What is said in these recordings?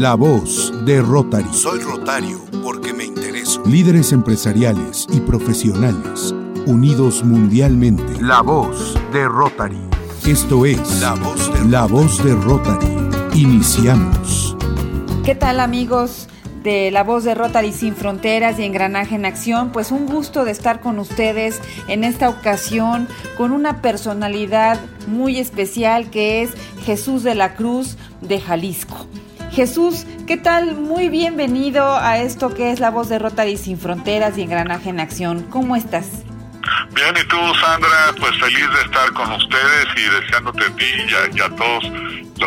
La voz de Rotary. Soy Rotario porque me intereso. Líderes empresariales y profesionales unidos mundialmente. La voz de Rotary. Esto es La voz de La voz de Rotary. Iniciamos. ¿Qué tal amigos? de La Voz de Rotary Sin Fronteras y Engranaje en Acción, pues un gusto de estar con ustedes en esta ocasión con una personalidad muy especial que es Jesús de la Cruz de Jalisco. Jesús, ¿qué tal? Muy bienvenido a esto que es La Voz de Rotary Sin Fronteras y Engranaje en Acción. ¿Cómo estás? Bien, y tú, Sandra, pues feliz de estar con ustedes y deseándote a ti y a, todos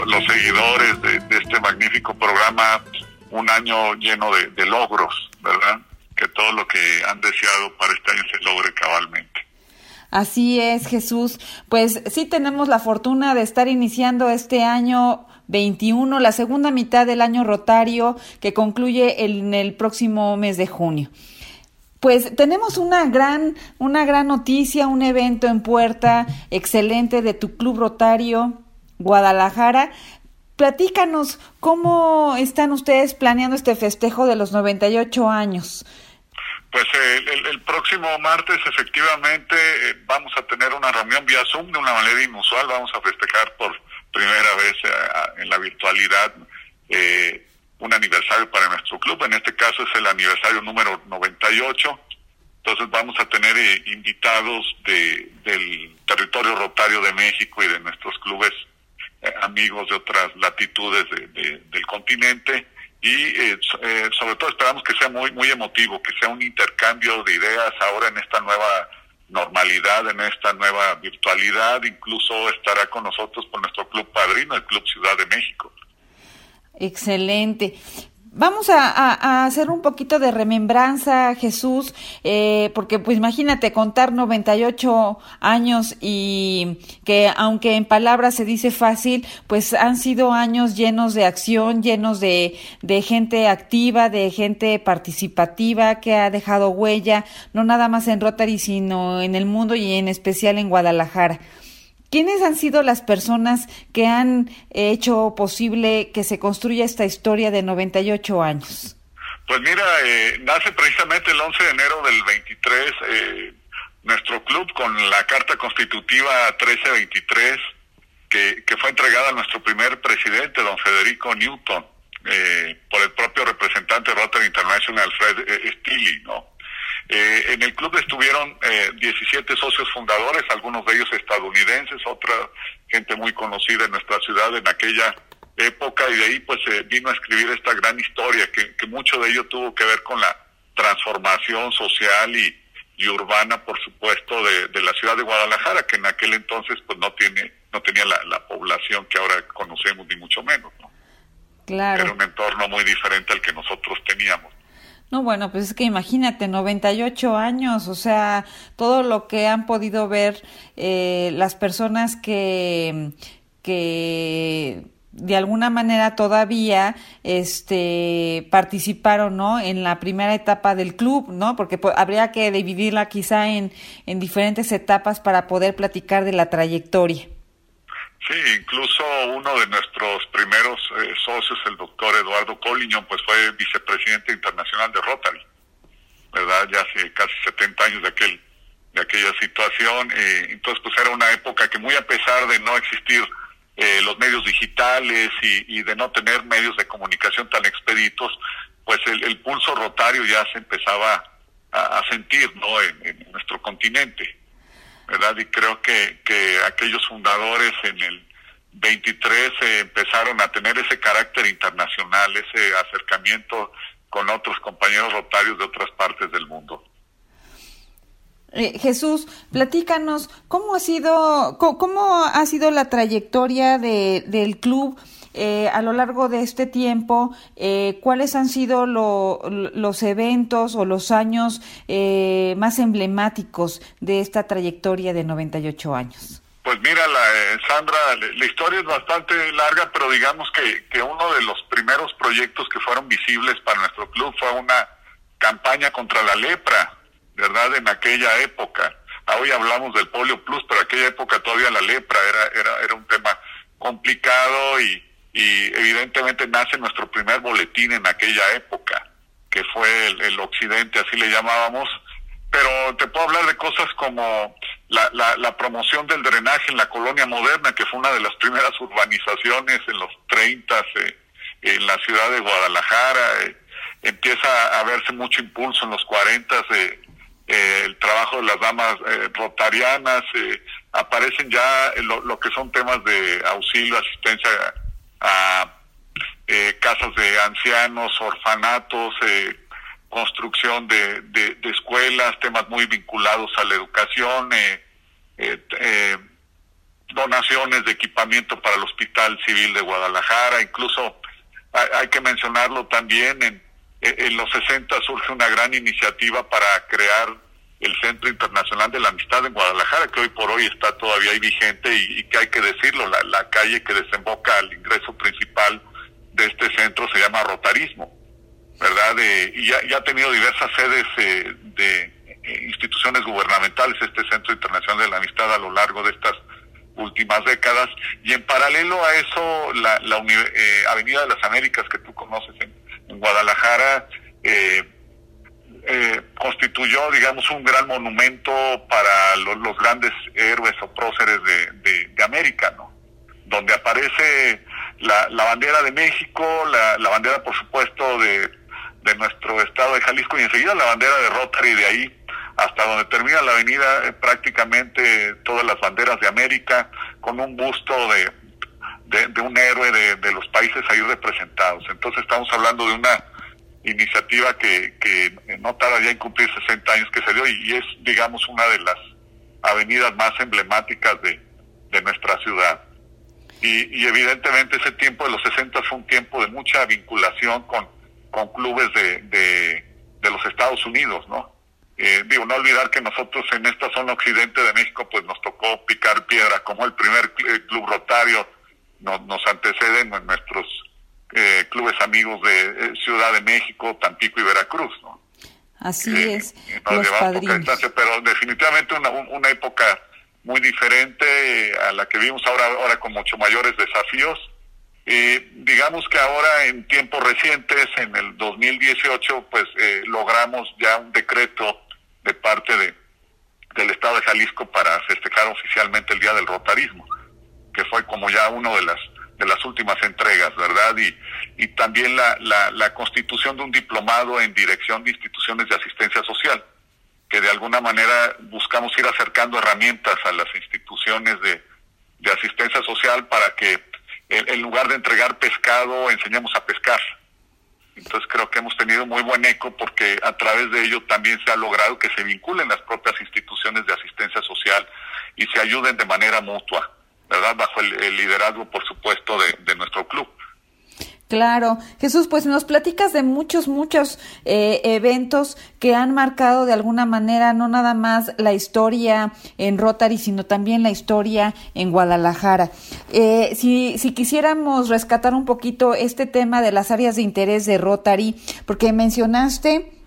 los seguidores de este magnífico programa un año lleno de, logros, ¿verdad? Que todo lo que han deseado para este año se logre cabalmente. Así es, Jesús. Pues sí tenemos la fortuna de estar iniciando este año 21, la segunda mitad del año rotario que concluye en el próximo mes de junio. Pues tenemos una gran, una gran noticia, un evento en puerta excelente de tu club rotario Guadalajara, Platícanos, ¿cómo están ustedes planeando este festejo de los 98 años? Pues el, próximo martes efectivamente eh, vamos a tener una reunión vía Zoom de una manera inusual, vamos a festejar por primera vez eh, en la virtualidad eh, un aniversario para nuestro club, en este caso es el aniversario número 98, entonces vamos a tener invitados de, del territorio rotario de México y de nuestros clubes eh, amigos de otras latitudes del continente. Y eh, eh, sobre todo esperamos que sea muy muy emotivo, que sea un intercambio de ideas ahora en esta nueva normalidad, en esta nueva virtualidad, incluso estará con nosotros por nuestro club padrino, el Club Ciudad de México. Excelente. Vamos a, hacer un poquito de remembranza, Jesús, eh, porque pues imagínate contar 98 años y que aunque en palabras se dice fácil, pues han sido años llenos de acción, llenos de, de gente activa, de gente participativa que ha dejado huella, no nada más en Rotary, sino en el mundo y en especial en Guadalajara. ¿Quiénes han sido las personas que han hecho posible que se construya esta historia de 98 años? Pues mira, eh, nace precisamente el 11 de enero del 23 eh, nuestro club con la Carta Constitutiva 1323 que, que fue entregada a nuestro primer presidente, don Federico Newton, eh, por el propio representante Rotary International, Fred Steele, ¿no? Eh, en el club estuvieron eh, 17 socios fundadores, algunos de ellos estadounidenses, otra gente muy conocida en nuestra ciudad en aquella época y de ahí pues se vino a escribir esta gran historia que, que, mucho de ello tuvo que ver con la transformación social y, y urbana por supuesto de, de, la ciudad de Guadalajara que en aquel entonces pues no tiene no tenía la, la población que ahora conocemos ni mucho menos ¿no? claro era un entorno muy diferente al que nosotros teníamos no, bueno, pues es que imagínate, 98 años, o sea, todo lo que han podido ver eh, las personas que, que de alguna manera todavía este participaron no en la primera etapa del club no porque habría que dividirla quizá en, en diferentes etapas para poder platicar de la trayectoria Sí, incluso uno de nuestros primeros eh, socios, el doctor Eduardo Colliñón, pues fue vicepresidente internacional de Rotary, ¿verdad? Ya hace casi 70 años de aquel de aquella situación. Eh, entonces, pues era una época que muy a pesar de no existir eh, los medios digitales y, de no tener medios de comunicación tan expeditos, pues el, el pulso rotario ya se empezaba a, sentir, ¿no? En nuestro continente. ¿Verdad? Y creo que, que aquellos fundadores en el 23 eh, empezaron a tener ese carácter internacional, ese acercamiento con otros compañeros rotarios de otras partes del mundo. Eh, Jesús, platícanos cómo ha sido cómo, ha sido la trayectoria de, del club eh, a lo largo de este tiempo, eh, ¿cuáles han sido los eventos o los años eh, más emblemáticos de esta trayectoria de 98 años? Pues mira, la, Sandra, la historia es bastante larga, pero digamos que, que uno de los primeros proyectos que fueron visibles para nuestro club fue una campaña contra la lepra, ¿verdad? En aquella época. Hoy hablamos del polio plus, pero aquella época todavía la lepra era, era, era un tema complicado y, y evidentemente nace nuestro primer boletín en aquella época, que fue el, Occidente, así le llamábamos, pero te puedo hablar de cosas como la, la, promoción del drenaje en la colonia moderna, que fue una de las primeras urbanizaciones en los 30 eh, en la ciudad de Guadalajara. Eh, empieza a verse mucho impulso en los 40 eh, el de las damas eh, rotarianas, aparecen ya lo, que son temas de auxilio, asistencia a casas de ancianos, orfanatos, construcción de, de, escuelas, temas muy vinculados a la educación, donaciones de equipamiento para el Hospital Civil de Guadalajara, incluso hay que mencionarlo también en eh, en los 60 surge una gran iniciativa para crear el Centro Internacional de la Amistad en Guadalajara, que hoy por hoy está todavía ahí vigente y, que hay que decirlo, la, calle que desemboca al ingreso principal de este centro se llama Rotarismo, ¿verdad? y ya, ha tenido diversas sedes eh, de eh, instituciones gubernamentales, este Centro Internacional de la Amistad a lo largo de estas últimas décadas, y en paralelo a eso, la, Avenida de las Américas que tú conoces en Guadalajara eh, eh, constituyó, digamos, un gran monumento para los grandes héroes o próceres de, América, ¿no? Donde aparece la, bandera de México, la, bandera, por supuesto, de, nuestro estado de Jalisco y enseguida la bandera de Rotary, de ahí hasta donde termina la avenida, eh, prácticamente todas las banderas de América, con un busto de, de, un héroe de, los países ahí representados. Entonces estamos hablando de una iniciativa que, que no tarda ya en cumplir 60 años que se dio y, es, digamos, una de las avenidas más emblemáticas de, nuestra ciudad. Y, evidentemente ese tiempo de los 60 fue un tiempo de mucha vinculación con, con clubes de, de, los Estados Unidos, ¿no? Eh, digo, no olvidar que nosotros en esta zona occidente de México pues nos tocó picar piedra como el primer club rotario nos, anteceden nuestros eh, clubes amigos de eh, Ciudad de México, Tampico y Veracruz, ¿no? Así eh, es, los padrinos. pero definitivamente una, una época muy diferente a la que vimos ahora, ahora con mucho mayores desafíos. digamos que ahora en tiempos recientes, en el 2018, pues logramos ya un decreto de parte de, del Estado de Jalisco para festejar oficialmente el Día del Rotarismo que fue como ya uno de las de las últimas entregas, ¿verdad? Y, y también la, la, constitución de un diplomado en dirección de instituciones de asistencia social, que de alguna manera buscamos ir acercando herramientas a las instituciones de, de asistencia social para que en, lugar de entregar pescado, enseñemos a pescar. Entonces creo que hemos tenido muy buen eco porque a través de ello también se ha logrado que se vinculen las propias instituciones de asistencia social y se ayuden de manera mutua. ¿Verdad? Bajo el, liderazgo, por supuesto, de, nuestro club. Claro, Jesús, pues nos platicas de muchos, muchos eh, eventos que han marcado de alguna manera no nada más la historia en Rotary, sino también la historia en Guadalajara. Eh, si, si quisiéramos rescatar un poquito este tema de las áreas de interés de Rotary, porque mencionaste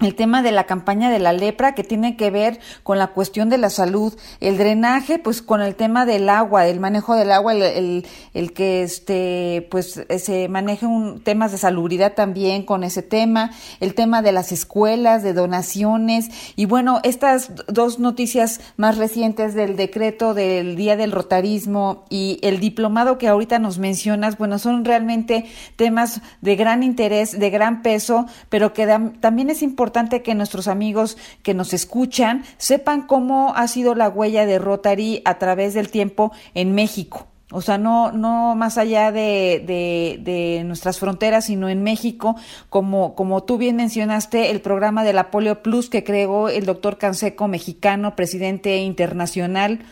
el tema de la campaña de la lepra que tiene que ver con la cuestión de la salud, el drenaje, pues con el tema del agua, el manejo del agua, el, el, que este, pues se maneje un, temas de salubridad también con ese tema, el tema de las escuelas, de donaciones, y bueno, estas dos noticias más recientes del decreto del Día del Rotarismo y el diplomado que ahorita nos mencionas, bueno, son realmente temas de gran interés, de gran peso, pero que también es importante importante que nuestros amigos que nos escuchan sepan cómo ha sido la huella de Rotary a través del tiempo en México. O sea, no, no más allá de, de, nuestras fronteras, sino en México, como, como tú bien mencionaste, el programa de la Polio Plus que creó el doctor Canseco, mexicano, presidente internacional,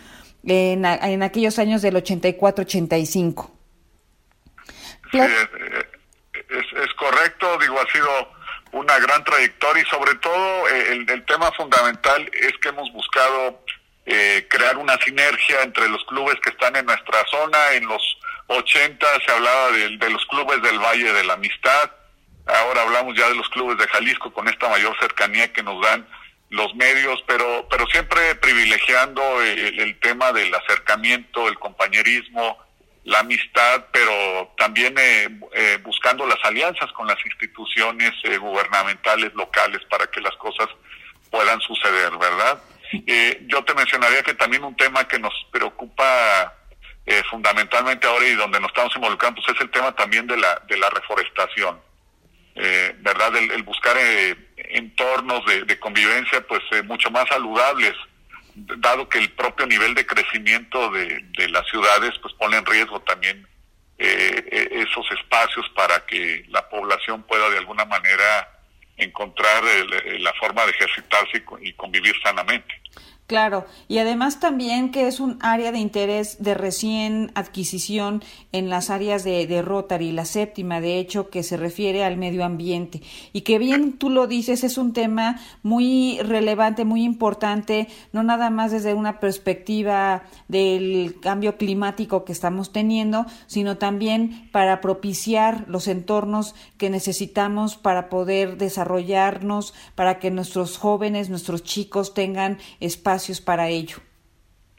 en, en aquellos años del 84-85. Sí, es, es, correcto, digo, ha sido una gran trayectoria y sobre todo eh, el, tema fundamental es que hemos buscado eh, crear una sinergia entre los clubes que están en nuestra zona. En los 80 se hablaba de, los clubes del Valle de la Amistad, ahora hablamos ya de los clubes de Jalisco con esta mayor cercanía que nos dan los medios, pero, pero siempre privilegiando el, el tema del acercamiento, el compañerismo, la amistad, pero también eh, eh, buscando las alianzas con las instituciones eh, gubernamentales locales para que las cosas puedan suceder, ¿verdad? yo te mencionaría que también un tema que nos preocupa fundamentalmente ahora y donde nos estamos involucrando pues es el tema también de la, de la reforestación, ¿verdad? El, buscar entornos de, de, convivencia pues mucho más saludables dado que el propio nivel de crecimiento de, las ciudades pues pone en riesgo también eh, e, esos espacios para que la población pueda de alguna manera encontrar la forma de ejercitarse y convivir sanamente. Claro, y además también que es un área de interés de recién adquisición en las áreas de, Rotary, la séptima, de hecho, que se refiere al medio ambiente. Y que bien tú lo dices, es un tema muy relevante, muy importante, no nada más desde una perspectiva del cambio climático que estamos teniendo, sino también para propiciar los entornos que necesitamos para poder desarrollarnos, para que nuestros jóvenes, nuestros chicos tengan espacio para ello.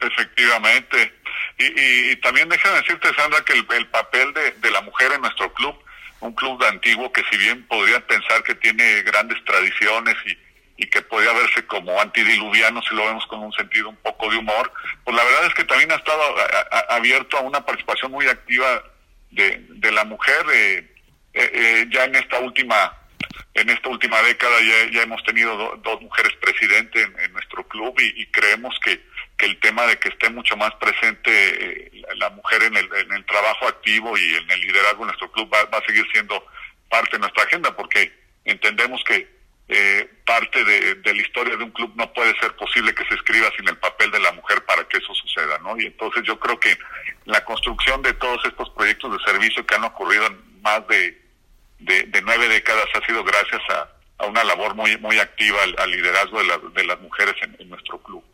Efectivamente. Y, también déjame decirte, Sandra, que el, papel de, la mujer en nuestro club, un club de antiguo que si bien podría pensar que tiene grandes tradiciones y, que podría verse como antidiluviano si lo vemos con un sentido un poco de humor, pues la verdad es que también ha estado abierto a una participación muy activa de, la mujer eh, eh, eh, ya en esta última en esta última década ya, hemos tenido dos mujeres presidentes en, nuestro club y, creemos que, el tema de que esté mucho más presente eh, la mujer en el, trabajo activo y en el liderazgo de nuestro club va, a seguir siendo parte de nuestra agenda porque entendemos que eh, parte de, la historia de un club no puede ser posible que se escriba sin el papel de la mujer para que eso suceda, ¿no? Y entonces yo creo que la construcción de todos estos proyectos de servicio que han ocurrido en más de de, nueve décadas ha sido gracias a, una labor muy, muy activa al, liderazgo de, las mujeres en, nuestro club.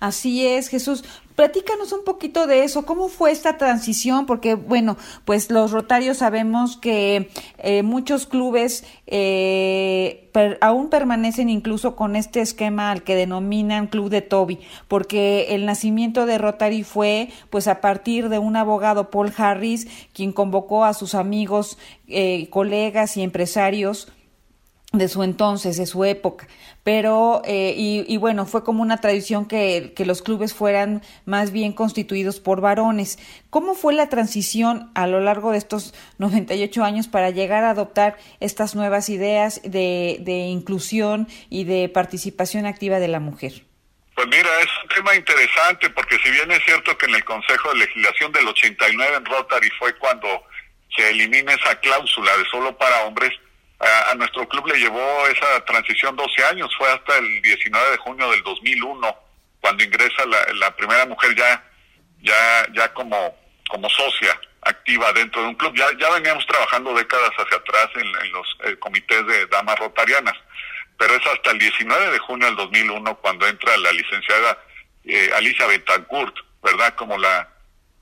Así es, Jesús. Platícanos un poquito de eso. ¿Cómo fue esta transición? Porque, bueno, pues los rotarios sabemos que eh, muchos clubes eh, aún permanecen incluso con este esquema al que denominan Club de Toby, porque el nacimiento de Rotary fue pues a partir de un abogado, Paul Harris, quien convocó a sus amigos, eh, colegas y empresarios de su entonces, de su época. Pero, eh, y, bueno, fue como una tradición que, que, los clubes fueran más bien constituidos por varones. ¿Cómo fue la transición a lo largo de estos 98 años para llegar a adoptar estas nuevas ideas de, de inclusión y de participación activa de la mujer? Pues mira, es un tema interesante porque si bien es cierto que en el Consejo de Legislación del 89 en Rotary fue cuando se elimina esa cláusula de solo para hombres, a, nuestro club le llevó esa transición 12 años, fue hasta el 19 de junio del 2001 cuando ingresa la, primera mujer ya ya ya como como socia activa dentro de un club. Ya ya veníamos trabajando décadas hacia atrás en, los eh, comités de damas rotarianas, pero es hasta el 19 de junio del 2001 cuando entra la licenciada eh, Alicia Betancourt, ¿verdad? Como la,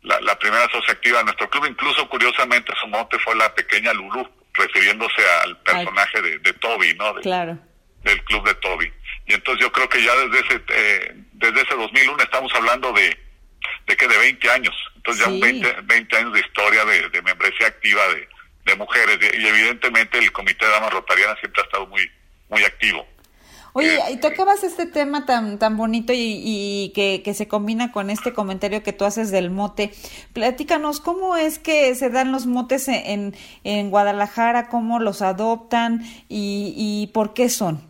la, primera socia activa de nuestro club. Incluso, curiosamente, su mote fue la pequeña Lulú refiriéndose al personaje de, de, Toby, ¿no? claro. Del club de Toby. Y entonces yo creo que ya desde ese eh, desde ese 2001 estamos hablando de de que de 20 años. Entonces ya 20, 20 años de historia de, de membresía activa de, de mujeres y evidentemente el Comité de Damas Rotarianas siempre ha estado muy muy activo. Oye, y tocabas este tema tan, tan bonito y, que, que, se combina con este comentario que tú haces del mote. Platícanos, ¿cómo es que se dan los motes en, en Guadalajara? ¿Cómo los adoptan y, y por qué son?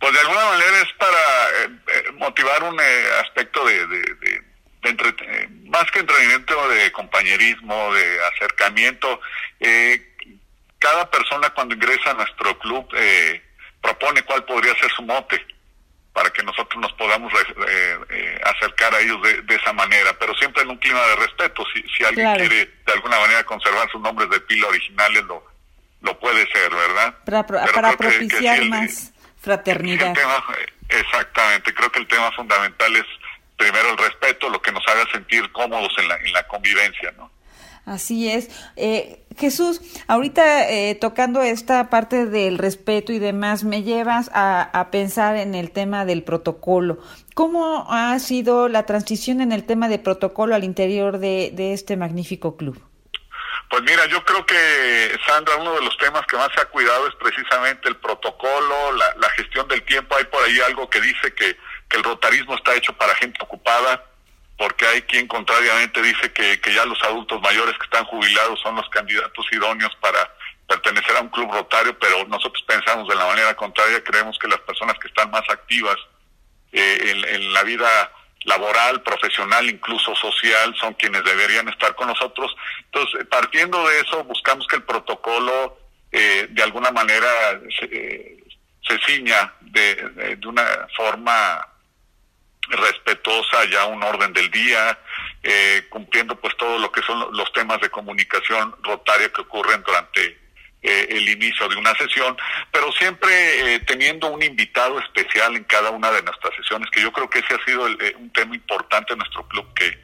Pues de alguna manera es para eh, eh, motivar un eh, aspecto de, de, más que entrenamiento, de compañerismo, de acercamiento. cada persona cuando ingresa a nuestro club eh, propone cuál podría ser su mote para que nosotros nos podamos eh, eh, acercar a ellos de, esa manera, pero siempre en un clima de respeto. Si, si alguien quiere de alguna manera conservar sus nombres de pila originales, lo, lo puede ser, ¿verdad? Para, propiciar más fraternidad. exactamente, creo que el tema fundamental es primero el respeto, lo que nos haga sentir cómodos en la, en la convivencia, ¿no? Así es. Eh, Jesús, ahorita eh, tocando esta parte del respeto y demás, me llevas a, pensar en el tema del protocolo. ¿Cómo ha sido la transición en el tema de protocolo al interior de, de este magnífico club? Pues mira, yo creo que, Sandra, uno de los temas que más se ha cuidado es precisamente el protocolo, la, la gestión del tiempo. Hay por ahí algo que dice que, que el rotarismo está hecho para gente ocupada porque hay quien contrariamente dice que, que ya los adultos mayores que están jubilados son los candidatos idóneos para pertenecer a un club rotario, pero nosotros pensamos de la manera contraria, creemos que las personas que están más activas eh, en, en, la vida laboral, profesional, incluso social, son quienes deberían estar con nosotros. Entonces, partiendo de eso, buscamos que el protocolo eh, de alguna manera se, eh, ciña de, de una forma respetuosa ya un orden del día, eh, cumpliendo pues todo lo que son los temas de comunicación rotaria que ocurren durante eh, el inicio de una sesión, pero siempre eh, teniendo un invitado especial en cada una de nuestras sesiones, que yo creo que ese ha sido el, eh, un tema importante en nuestro club, que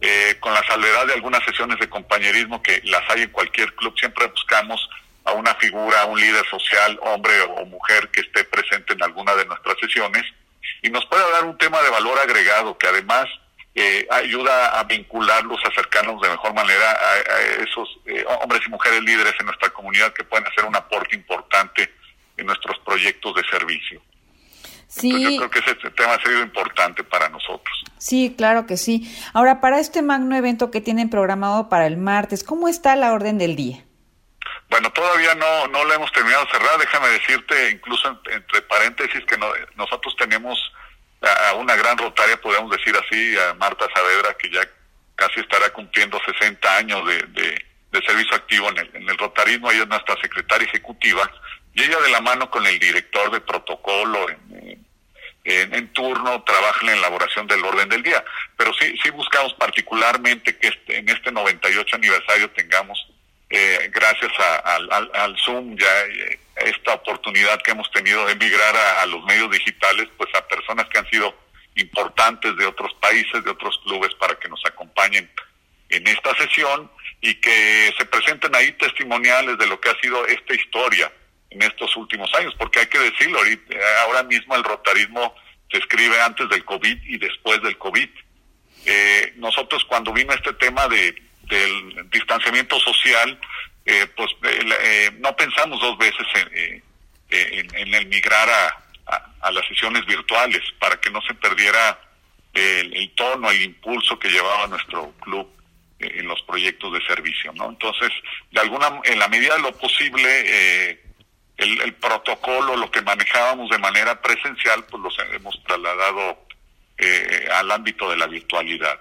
eh, con la salvedad de algunas sesiones de compañerismo que las hay en cualquier club, siempre buscamos a una figura, a un líder social, hombre o mujer, que esté presente en alguna de nuestras sesiones y nos puede dar un tema de valor agregado que además eh, ayuda a vincularlos, a acercarnos de mejor manera a, a esos eh, hombres y mujeres líderes en nuestra comunidad que pueden hacer un aporte importante en nuestros proyectos de servicio. Sí. Entonces, yo creo que ese tema ha sido importante para nosotros. Sí, claro que sí. Ahora, para este magno evento que tienen programado para el martes, ¿cómo está la orden del día? Bueno, todavía no, no lo hemos terminado de cerrar. Déjame decirte, incluso en, entre paréntesis, que no, nosotros tenemos a, una gran rotaria, podemos decir así, a Marta Saavedra, que ya casi estará cumpliendo 60 años de, de, de servicio activo en el, en el rotarismo. Ella es nuestra secretaria ejecutiva y ella de la mano con el director de protocolo en, en, en turno trabaja en la elaboración del orden del día. Pero sí, sí buscamos particularmente que este, en este 98 aniversario tengamos gracias a, al, Zoom, ya eh, esta oportunidad que hemos tenido de migrar a, los medios digitales, pues a personas que han sido importantes de otros países, de otros clubes, para que nos acompañen en esta sesión y que se presenten ahí testimoniales de lo que ha sido esta historia en estos últimos años, porque hay que decirlo, ahora mismo el rotarismo se escribe antes del COVID y después del COVID. Eh, nosotros cuando vino este tema de del distanciamiento social, eh, pues eh, no pensamos dos veces en, en, en el migrar a, a, a, las sesiones virtuales para que no se perdiera el, el tono, el impulso que llevaba nuestro club en los proyectos de servicio, ¿no? Entonces, de alguna, en la medida de lo posible, eh, el, el, protocolo, lo que manejábamos de manera presencial, pues los hemos trasladado eh, al ámbito de la virtualidad.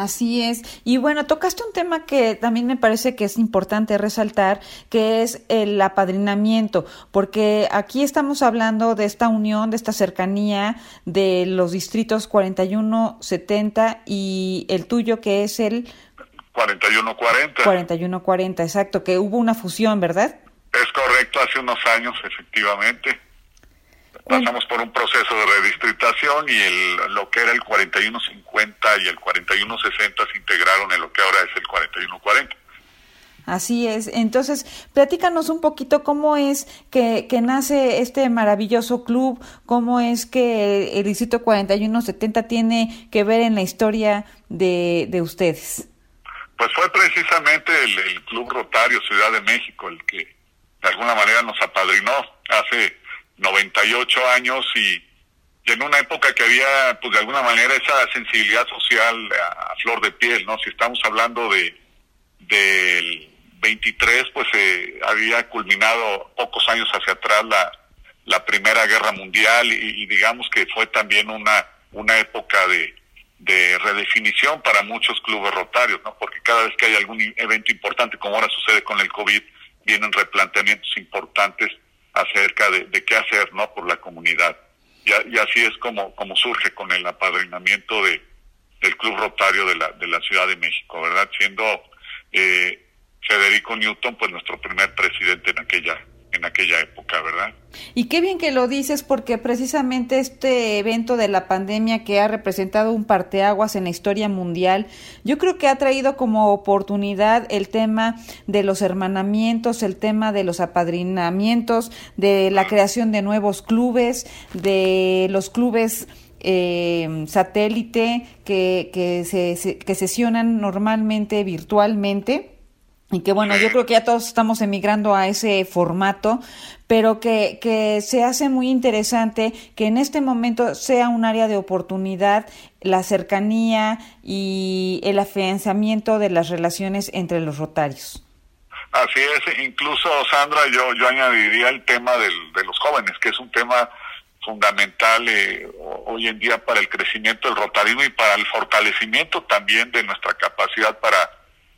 Así es. Y bueno, tocaste un tema que también me parece que es importante resaltar, que es el apadrinamiento, porque aquí estamos hablando de esta unión, de esta cercanía de los distritos 41, 70 y el tuyo que es el 4140. 4140, exacto, que hubo una fusión, ¿verdad? Es correcto, hace unos años, efectivamente pasamos por un proceso de redistritación y el, lo que era el 4150 y el 4160 se integraron en lo que ahora es el 4140. Así es. Entonces, platícanos un poquito cómo es que, que, nace este maravilloso club, cómo es que el Distrito 4170 tiene que ver en la historia de, de ustedes. Pues fue precisamente el, el Club Rotario Ciudad de México el que de alguna manera nos apadrinó hace 98 años y, en una época que había, pues de alguna manera, esa sensibilidad social a, a flor de piel, ¿no? Si estamos hablando de del 23, pues eh, había culminado pocos años hacia atrás la, la Primera Guerra Mundial y, y digamos que fue también una, una época de, de redefinición para muchos clubes rotarios, ¿no? Porque cada vez que hay algún evento importante, como ahora sucede con el COVID, vienen replanteamientos importantes acerca de, de, qué hacer no por la comunidad. Y, y, así es como como surge con el apadrinamiento de del club rotario de la de la Ciudad de México verdad siendo eh, Federico Newton pues nuestro primer presidente en aquella en aquella época, ¿verdad? Y qué bien que lo dices porque precisamente este evento de la pandemia que ha representado un parteaguas en la historia mundial, yo creo que ha traído como oportunidad el tema de los hermanamientos, el tema de los apadrinamientos, de la creación de nuevos clubes, de los clubes eh, satélite que, que, se, que sesionan normalmente virtualmente y que bueno, yo creo que ya todos estamos emigrando a ese formato, pero que, que se hace muy interesante que en este momento sea un área de oportunidad la cercanía y el afianzamiento de las relaciones entre los rotarios. Así es, incluso Sandra, yo, yo añadiría el tema del, de los jóvenes, que es un tema fundamental eh, hoy en día para el crecimiento del rotarismo y para el fortalecimiento también de nuestra capacidad para,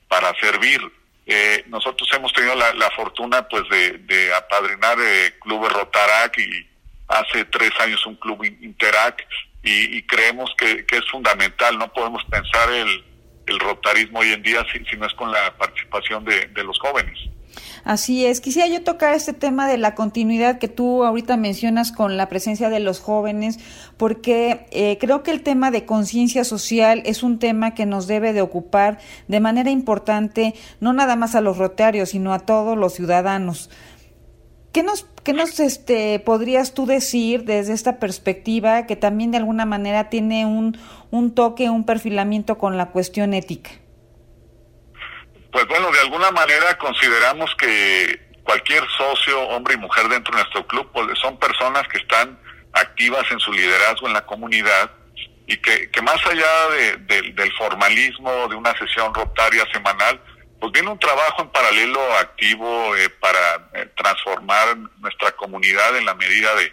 para servir eh, nosotros hemos tenido la, fortuna pues de, apadrinar eh, clubes Rotarac y hace tres años un club Interac y, creemos que, es fundamental, no podemos pensar el, el rotarismo hoy en día si, si, no es con la participación de los jóvenes. Así es. Quisiera yo tocar este tema de la continuidad que tú ahorita mencionas con la presencia de los jóvenes, porque eh, creo que el tema de conciencia social es un tema que nos debe de ocupar de manera importante, no nada más a los rotarios, sino a todos los ciudadanos. ¿Qué nos, qué nos este, podrías tú decir desde esta perspectiva que también de alguna manera tiene un, un toque, un perfilamiento con la cuestión ética? Pues bueno, de alguna manera consideramos que cualquier socio, hombre y mujer dentro de nuestro club, pues son personas que están activas en su liderazgo en la comunidad y que, que más allá de, del formalismo de una sesión rotaria semanal, pues viene un trabajo en paralelo activo eh, para eh, transformar nuestra comunidad en la medida de,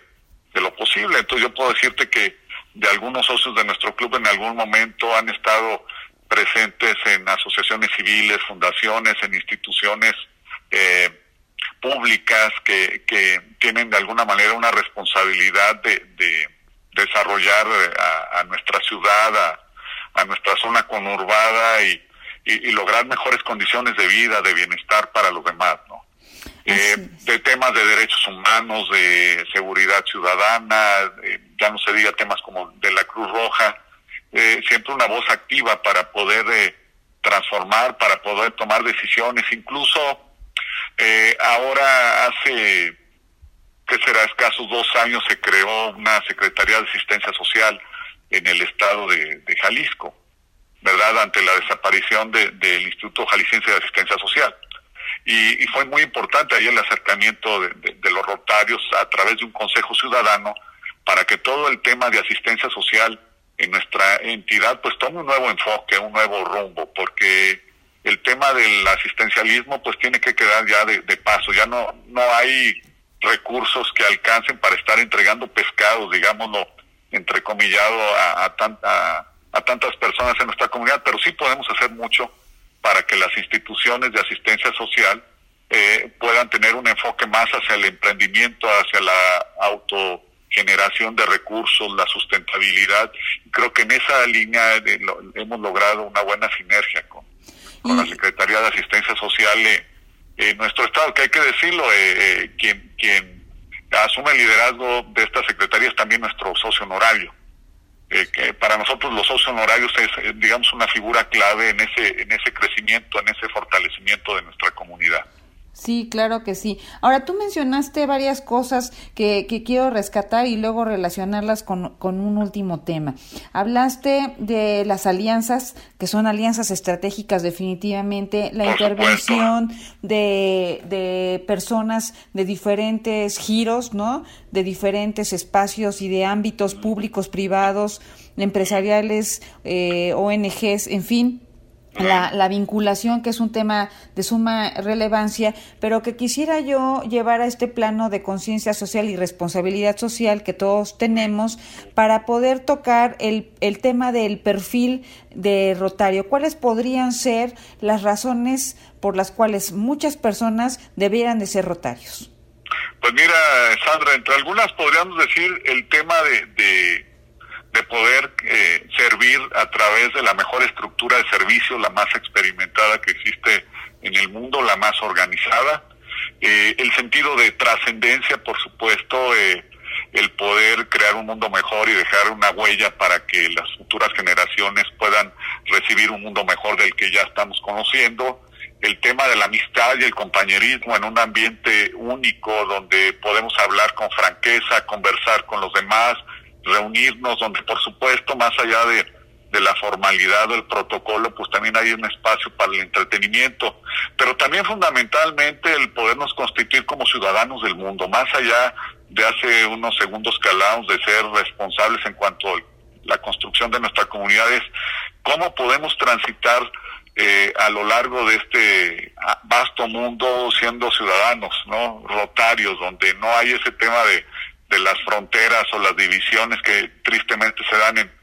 de lo posible. Entonces yo puedo decirte que de algunos socios de nuestro club en algún momento han estado presentes en asociaciones civiles, fundaciones, en instituciones eh, públicas que, que tienen de alguna manera una responsabilidad de, desarrollar eh, a, nuestra ciudad, a, nuestra zona conurbada y, y, lograr mejores condiciones de vida, de bienestar para los demás, ¿no? Eh, de temas de derechos humanos, de seguridad ciudadana, ya no se diga temas como de la Cruz Roja, eh, siempre una voz activa para poder eh, transformar, para poder tomar decisiones. Incluso eh, ahora hace, que será escasos dos años, se creó una Secretaría de Asistencia Social en el estado de, Jalisco, ¿verdad? Ante la desaparición del Instituto Jalisciense de Asistencia Social. Y, fue muy importante ahí el acercamiento de los rotarios a través de un Consejo Ciudadano para que todo el tema de asistencia social en nuestra entidad pues tome un nuevo enfoque, un nuevo rumbo, porque el tema del asistencialismo pues tiene que quedar ya de, paso, ya no, no hay recursos que alcancen para estar entregando pescados, digámoslo, entrecomillado a, a, a tantas personas en nuestra comunidad, pero sí podemos hacer mucho para que las instituciones de asistencia social eh, puedan tener un enfoque más hacia el emprendimiento, hacia la auto generación de recursos, la sustentabilidad. Creo que en esa línea hemos logrado una buena sinergia con, con la Secretaría de Asistencia Social en nuestro Estado, que hay que decirlo, eh, eh, quien, quien asume el liderazgo de esta Secretaría es también nuestro socio honorario. Eh, que para nosotros los socios honorarios es, digamos, una figura clave en ese, en ese crecimiento, en ese fortalecimiento de nuestra comunidad. Sí, claro que sí. Ahora, tú mencionaste varias cosas que, que quiero rescatar y luego relacionarlas con, con, un último tema. Hablaste de las alianzas, que son alianzas estratégicas definitivamente, la intervención de, de personas de diferentes giros, ¿no? De diferentes espacios y de ámbitos públicos, privados, empresariales, eh, ONGs, en fin la, la, vinculación, que es un tema de suma relevancia, pero que quisiera yo llevar a este plano de conciencia social y responsabilidad social que todos tenemos para poder tocar el, el tema del perfil de Rotario. ¿Cuáles podrían ser las razones por las cuales muchas personas debieran de ser Rotarios? Pues mira, Sandra, entre algunas podríamos decir el tema de de poder eh, servir a través de la mejor estructura de servicio, la más experimentada que existe en el mundo, la más organizada, Eh, el sentido de trascendencia, por supuesto, eh, el poder crear un mundo mejor y dejar una huella para que las futuras generaciones puedan recibir un mundo mejor del que ya estamos conociendo. El tema de la amistad y el compañerismo en un ambiente único donde podemos hablar con franqueza, conversar con los demás, reunirnos, donde por supuesto, más allá de de la formalidad del protocolo, pues también hay un espacio para el entretenimiento, pero también fundamentalmente el podernos constituir como ciudadanos del mundo, más allá de hace unos segundos que hablábamos de ser responsables en cuanto a la construcción de nuestra comunidad, es cómo podemos transitar eh, a lo largo de este ah, vasto mundo siendo ciudadanos, ¿no? Rotarios, donde no hay ese tema de, de las fronteras o las divisiones que tristemente se dan en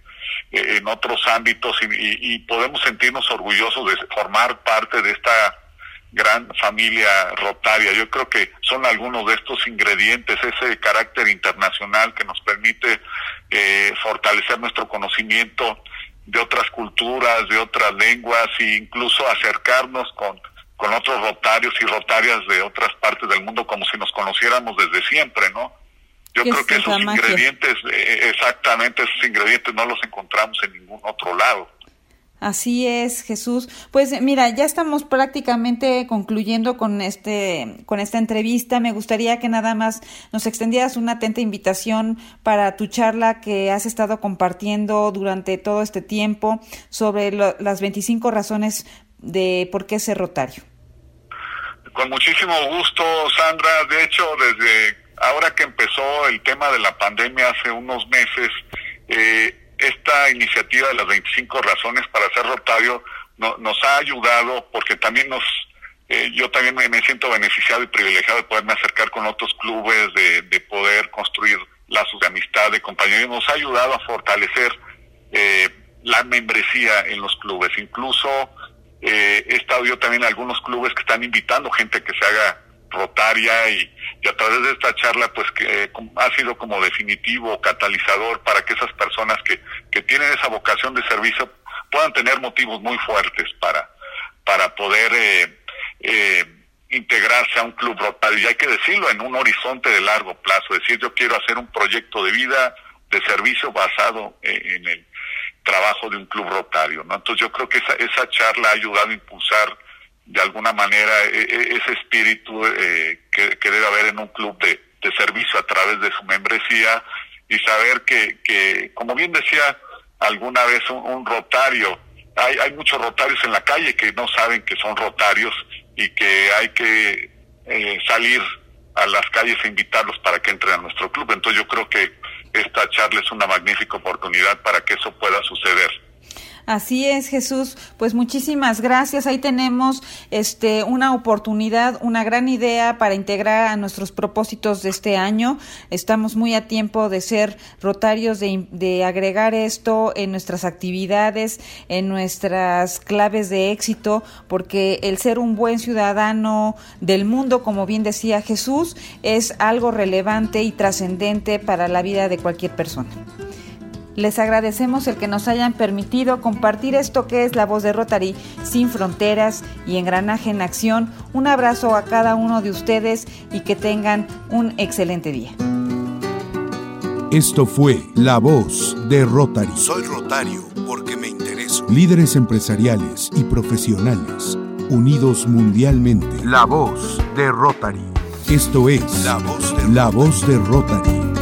en otros ámbitos y, podemos sentirnos orgullosos de formar parte de esta gran familia rotaria. Yo creo que son algunos de estos ingredientes, ese carácter internacional que nos permite eh, fortalecer nuestro conocimiento de otras culturas, de otras lenguas e incluso acercarnos con, con otros rotarios y rotarias de otras partes del mundo como si nos conociéramos desde siempre, ¿no? Yo creo que esos ingredientes, eh, exactamente esos ingredientes no los encontramos en ningún otro lado. Así es, Jesús. Pues mira, ya estamos prácticamente concluyendo con este con esta entrevista. Me gustaría que nada más nos extendieras una atenta invitación para tu charla que has estado compartiendo durante todo este tiempo sobre las 25 razones de por qué ser rotario. Con muchísimo gusto, Sandra. De hecho, desde ahora que empezó el tema de la pandemia hace unos meses, eh, esta iniciativa de las 25 razones para ser rotario nos ha ayudado porque también nos, eh, yo también me, siento beneficiado y privilegiado de poderme acercar con otros clubes, de, de poder construir lazos de amistad, de compañerismo, nos ha ayudado a fortalecer eh, la membresía en los clubes. Incluso he estado yo también en algunos clubes que están invitando gente que se haga rotaria y, a través de esta charla pues que eh, ha sido como definitivo catalizador para que esas personas que, que tienen esa vocación de servicio puedan tener motivos muy fuertes para, para poder eh, eh, integrarse a un club rotario. Y hay que decirlo en un horizonte de largo plazo, decir yo quiero hacer un proyecto de vida de servicio basado en, el trabajo de un club rotario. ¿no? Entonces yo creo que esa, esa charla ha ayudado a impulsar de alguna manera e, e, ese espíritu eh, que, debe haber en un club de, servicio a través de su membresía y saber que, que como bien decía alguna vez un, rotario, hay, hay muchos rotarios en la calle que no saben que son rotarios y que hay que eh, salir a las calles e invitarlos para que entren a nuestro club. Entonces yo creo que esta charla es una magnífica oportunidad para que eso pueda suceder. Así es, Jesús. Pues muchísimas gracias. Ahí tenemos este una oportunidad, una gran idea para integrar a nuestros propósitos de este año. Estamos muy a tiempo de ser rotarios, de, de agregar esto en nuestras actividades, en nuestras claves de éxito, porque el ser un buen ciudadano del mundo, como bien decía Jesús, es algo relevante y trascendente para la vida de cualquier persona. Les agradecemos el que nos hayan permitido compartir esto que es la voz de Rotary sin fronteras y engranaje en acción. Un abrazo a cada uno de ustedes y que tengan un excelente día. Esto fue La Voz de Rotary. Soy Rotario porque me intereso. Líderes empresariales y profesionales, unidos mundialmente. La Voz de Rotary. Esto es La Voz de La Voz de Rotary.